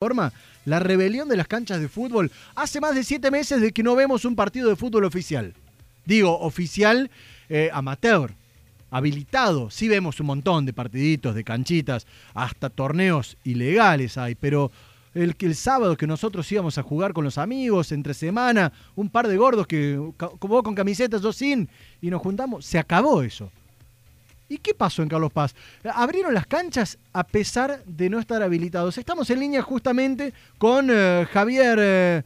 forma la rebelión de las canchas de fútbol. Hace más de siete meses de que no vemos un partido de fútbol oficial. Digo, oficial eh, amateur, habilitado. Sí vemos un montón de partiditos, de canchitas, hasta torneos ilegales hay, pero el, el sábado que nosotros íbamos a jugar con los amigos, entre semana, un par de gordos que vos con camisetas, yo sin, y nos juntamos, se acabó eso. ¿Y qué pasó en Carlos Paz? Abrieron las canchas a pesar de no estar habilitados. Estamos en línea justamente con eh, Javier eh,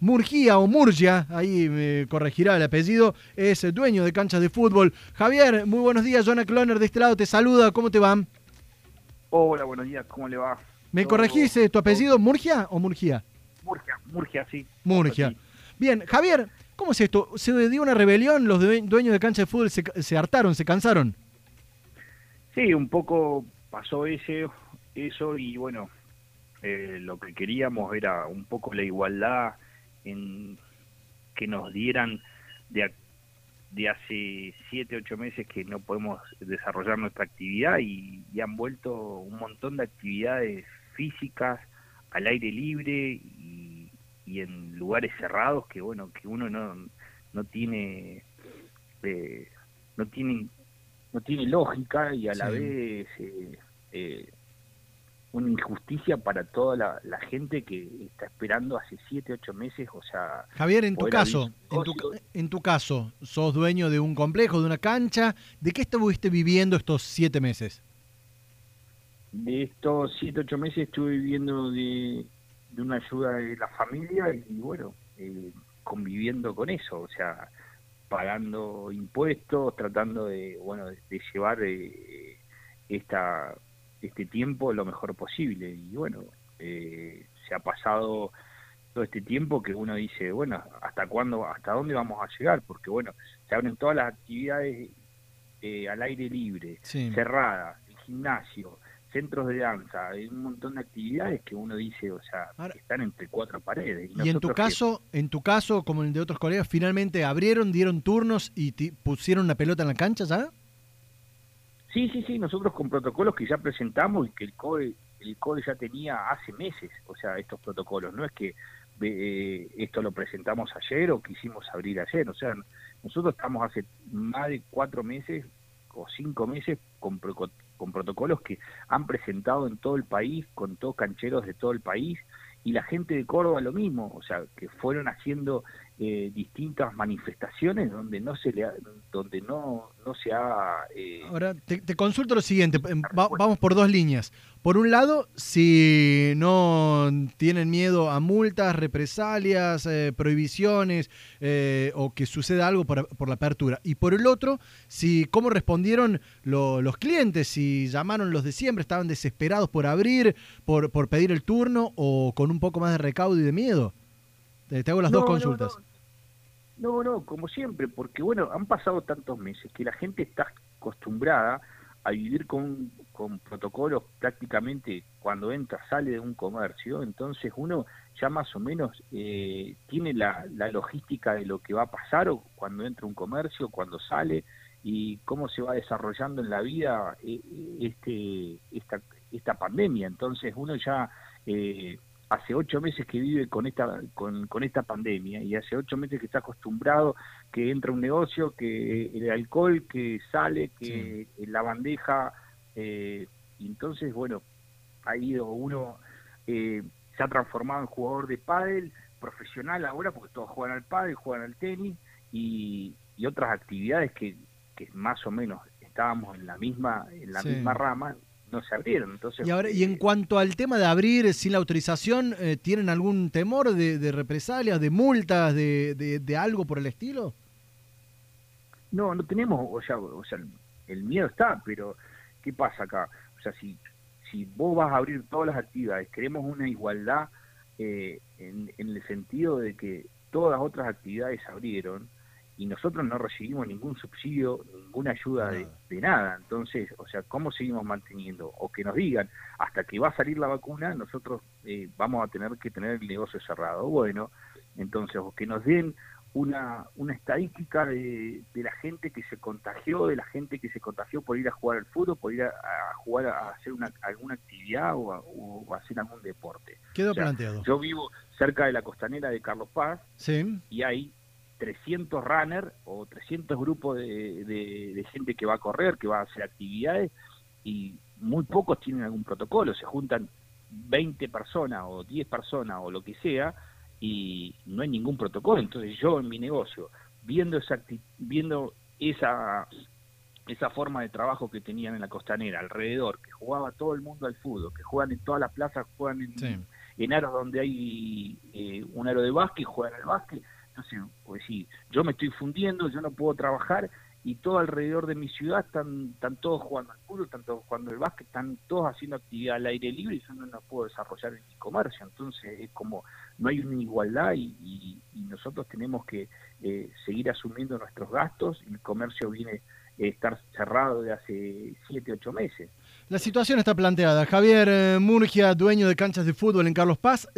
Murgía o Murgia, ahí me corregirá el apellido, es dueño de canchas de fútbol. Javier, muy buenos días, Jonah Cloner de este lado te saluda, ¿cómo te va? Hola, buenos días, ¿cómo le va? ¿Me corregís eh, tu apellido, Murgia o Murgia? Murgia, Murgia, sí. Murgia. Bien, Javier, ¿cómo es esto? ¿Se dio una rebelión? ¿Los dueños de canchas de fútbol se, se hartaron, se cansaron? Sí, un poco pasó ese, eso y bueno, eh, lo que queríamos era un poco la igualdad en que nos dieran de, de hace siete, ocho meses que no podemos desarrollar nuestra actividad y, han vuelto un montón de actividades físicas al aire libre y, y en lugares cerrados que bueno, que uno no, no tiene... Eh, no tiene no tiene lógica y a la vez eh, eh, una injusticia para toda la, gente que está esperando hace siete, ocho meses, o sea... Javier, en tu caso, en tu, en tu, caso, sos dueño de un complejo, de una cancha, ¿de qué estuviste viviendo estos siete meses? De estos siete, ocho meses estuve viviendo de, una ayuda de la familia y bueno, eh, conviviendo con eso, o sea, pagando impuestos, tratando de, bueno, de, llevar eh, esta, este tiempo lo mejor posible. Y bueno, eh, se ha pasado todo este tiempo que uno dice, bueno, ¿hasta cuándo, hasta dónde vamos a llegar? Porque bueno, se abren todas las actividades eh, al aire libre, cerradas, el gimnasio, centros de danza, hay un montón de actividades que uno dice, o sea, están entre cuatro paredes. Y, en tu caso, en tu caso, como el de otros colegas, finalmente abrieron, dieron turnos y pusieron una pelota en la cancha, ¿ya? Sí, sí, sí, nosotros con protocolos que ya presentamos y que el COE, el COE ya tenía hace meses, o sea, estos protocolos, no es que eh, esto lo presentamos ayer o quisimos abrir ayer, o sea, nosotros estamos hace más de cuatro meses o cinco meses con, con protocolos que han presentado en todo el país, con todos cancheros de todo el país, y la gente de Córdoba lo mismo, o sea, que fueron haciendo eh, distintas manifestaciones donde no se le donde no no se ha eh, ahora te, consulto lo siguiente em, vamos por dos líneas. Por un lado si no tienen miedo a multas represalias eh, prohibiciones o que suceda algo por, por, la apertura. Y por el otro si cómo respondieron los clientes si llamaron los de siempre estaban desesperados por abrir por por pedir el turno o con un poco más de recaudo y de miedo te hago las dos consultas. No, no, como siempre, porque bueno, han pasado tantos meses que la gente está acostumbrada a vivir con, con protocolos prácticamente cuando entra, sale de un comercio, entonces uno ya más o menos eh, tiene la, la logística de lo que va a pasar o cuando entra un comercio, cuando sale y cómo se va desarrollando en la vida eh, este esta esta pandemia. Entonces uno ya eh, hace ocho meses que vive con esta con, con, esta pandemia y hace ocho meses que está acostumbrado que entra un negocio que el alcohol que sale que la bandeja eh, entonces bueno ha ido uno eh, se ha transformado en jugador de pádel profesional ahora porque todos juegan al pádel juegan al tenis y, y otras actividades que, que más o menos estábamos en la misma en la misma rama no se abrieron. Entonces, y, ahora, y en cuanto al tema de abrir sin la autorización, eh, ¿tienen algún temor de, represalias, de multas, de, de, algo por el estilo? No, no tenemos, o sea, o sea, el miedo está, pero ¿qué pasa acá? O sea, si, si vos vas a abrir todas las actividades, queremos una igualdad eh, en, en el sentido de que todas las otras actividades abrieron, y nosotros no recibimos ningún subsidio, ninguna ayuda de, nada. Entonces, o sea, ¿cómo seguimos manteniendo? O que nos digan, hasta que va a salir la vacuna, nosotros eh, vamos a tener que tener el negocio cerrado. Bueno, entonces, o que nos den una, una estadística de, de, la gente que se contagió, de la gente que se contagió por ir a jugar al fútbol, por ir a, jugar a hacer una, alguna actividad o, a, o hacer algún deporte. Quedó planteado. Yo vivo cerca de la costanera de Carlos Paz sí. y hay 300 runners o 300 grupos de, de, gente que va a correr, que va a hacer actividades y muy pocos tienen algún protocolo, se juntan 20 personas o 10 personas o lo que sea y no hay ningún protocolo. Entonces yo en mi negocio, viendo esa, viendo esa, esa forma de trabajo que tenían en la costanera, alrededor, que jugaba todo el mundo al fútbol, que juegan en todas las plazas, juegan en, en aros donde hay eh, un aro de básquet, juegan al básquet. Entonces, pues sí, yo me estoy fundiendo, yo no puedo trabajar y todo alrededor de mi ciudad están, están todos jugando al fútbol, están todos jugando al básquet, están todos haciendo actividad al aire libre y yo no, puedo desarrollar mi comercio. Entonces es como, no hay una igualdad y, nosotros tenemos que eh, seguir asumiendo nuestros gastos el comercio viene a estar cerrado de hace 7, 8 meses. La situación está planteada. Javier eh, Murgia, dueño de canchas de fútbol en Carlos Paz.